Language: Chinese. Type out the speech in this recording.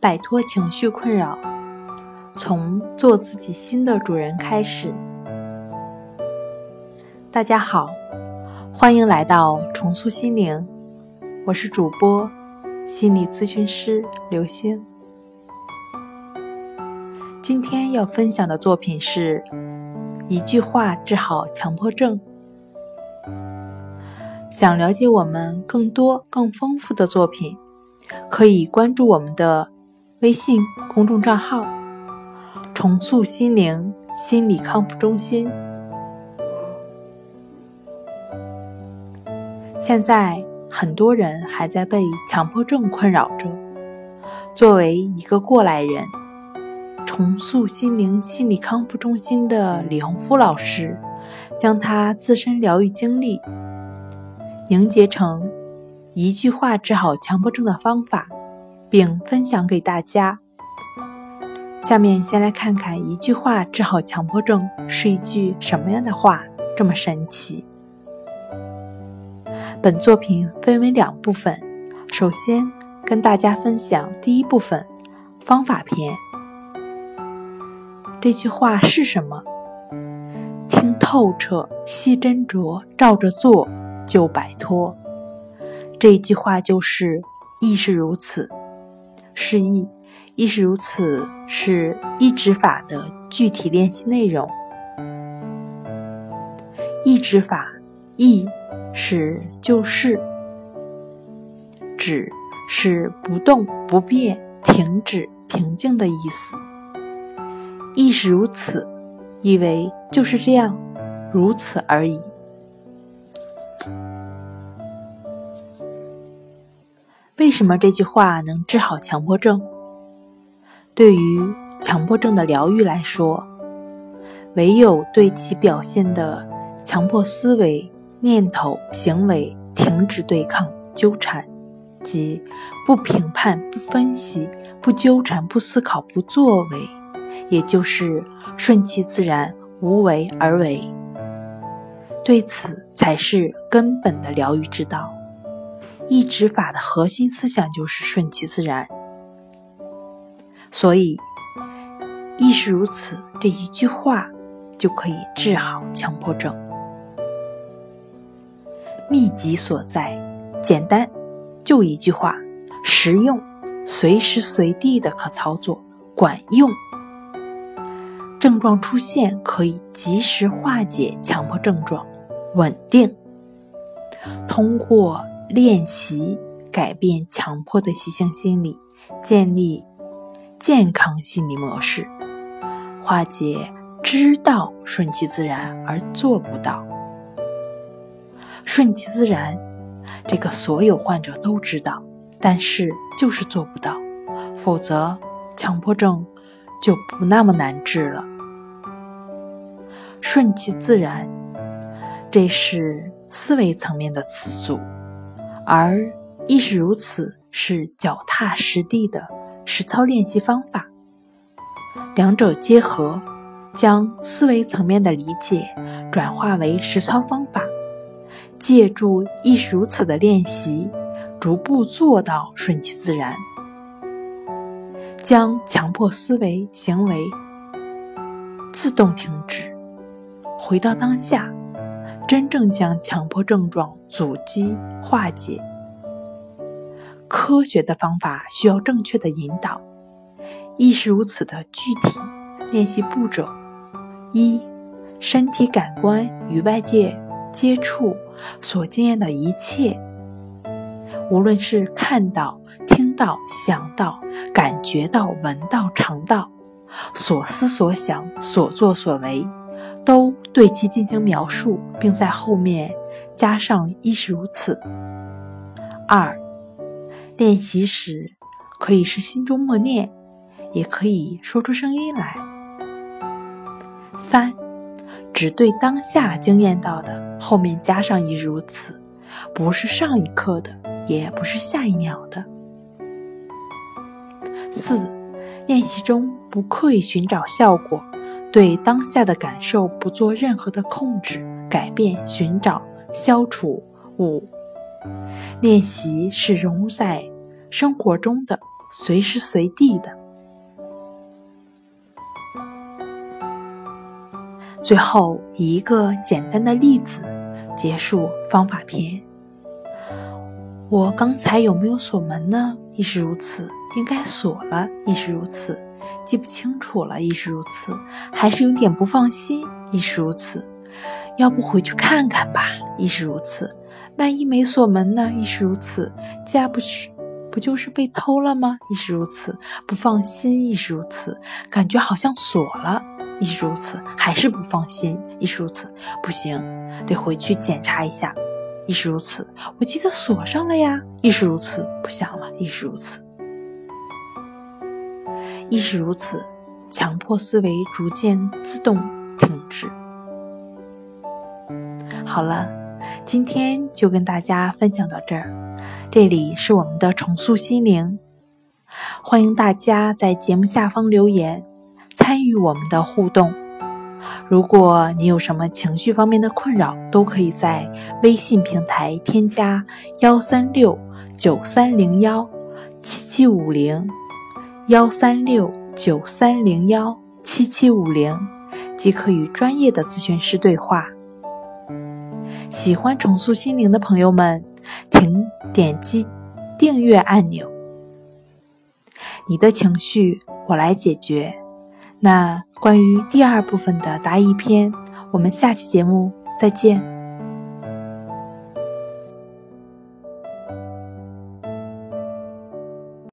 摆脱情绪困扰，从做自己新的主人开始。大家好，欢迎来到重塑心灵，我是主播心理咨询师刘星。今天要分享的作品是一句话治好强迫症。想了解我们更多更丰富的作品，可以关注我们的微信公众账号“重塑心灵心理康复中心”。现在很多人还在被强迫症困扰着。作为一个过来人，重塑心灵心理康复中心的李洪福老师将他自身疗愈经历。凝结成一句话治好强迫症的方法，并分享给大家。下面先来看看一句话治好强迫症是一句什么样的话，这么神奇。本作品分为两部分，首先跟大家分享第一部分方法篇。这句话是什么？听透彻，细斟酌，照着做。就摆脱，这一句话就是“亦是如此”。示意“亦是如此”是抑制法的具体练习内容。抑制法“意”是就是，“止”是不动不变、停止、平静的意思。“亦是如此”意为就是这样，如此而已。为什么这句话能治好强迫症？对于强迫症的疗愈来说，唯有对其表现的强迫思维、念头、行为停止对抗、纠缠，即不评判、不分析、不纠缠、不思考、不作为，也就是顺其自然、无为而为，对此才是根本的疗愈之道。抑制法的核心思想就是顺其自然，所以亦是如此这一句话就可以治好强迫症。秘籍所在，简单，就一句话，实用，随时随地的可操作，管用。症状出现可以及时化解强迫症状，稳定。通过。练习改变强迫的习性心理，建立健康心理模式，化解知道顺其自然而做不到。顺其自然，这个所有患者都知道，但是就是做不到，否则强迫症就不那么难治了。顺其自然，这是思维层面的词组。而亦是如此，是脚踏实地的实操练习方法。两者结合，将思维层面的理解转化为实操方法，借助亦是如此的练习，逐步做到顺其自然，将强迫思维行为自动停止，回到当下。真正将强迫症状阻击化解，科学的方法需要正确的引导。亦是如此的具体练习步骤：一、身体感官与外界接触所经验的一切，无论是看到、听到、想到、感觉到、闻到、尝到，所思所想、所作所为。对其进行描述，并在后面加上“亦是如此”。二、练习时可以是心中默念，也可以说出声音来。三、只对当下经验到的，后面加上“亦如此”，不是上一刻的，也不是下一秒的。四、练习中不刻意寻找效果。对当下的感受不做任何的控制、改变、寻找、消除。五、练习是融入在生活中的，随时随地的。最后以一个简单的例子结束方法篇。我刚才有没有锁门呢？亦是如此。应该锁了，亦是如此。记不清楚了，亦是如此。还是有点不放心，亦是如此。要不回去看看吧，亦是如此。万一没锁门呢？亦是如此。家不是不就是被偷了吗？亦是如此。不放心，亦是如此。感觉好像锁了，亦是如此。还是不放心，亦是如此。不行，得回去检查一下，亦是如此。我记得锁上了呀，亦是如此。不想了，亦是如此。亦是如此，强迫思维逐渐自动停止。好了，今天就跟大家分享到这儿。这里是我们的重塑心灵，欢迎大家在节目下方留言，参与我们的互动。如果你有什么情绪方面的困扰，都可以在微信平台添加幺三六九三零幺七七五零。幺三六九三零幺七七五零，即可与专业的咨询师对话。喜欢重塑心灵的朋友们，请点击订阅按钮。你的情绪我来解决。那关于第二部分的答疑篇，我们下期节目再见。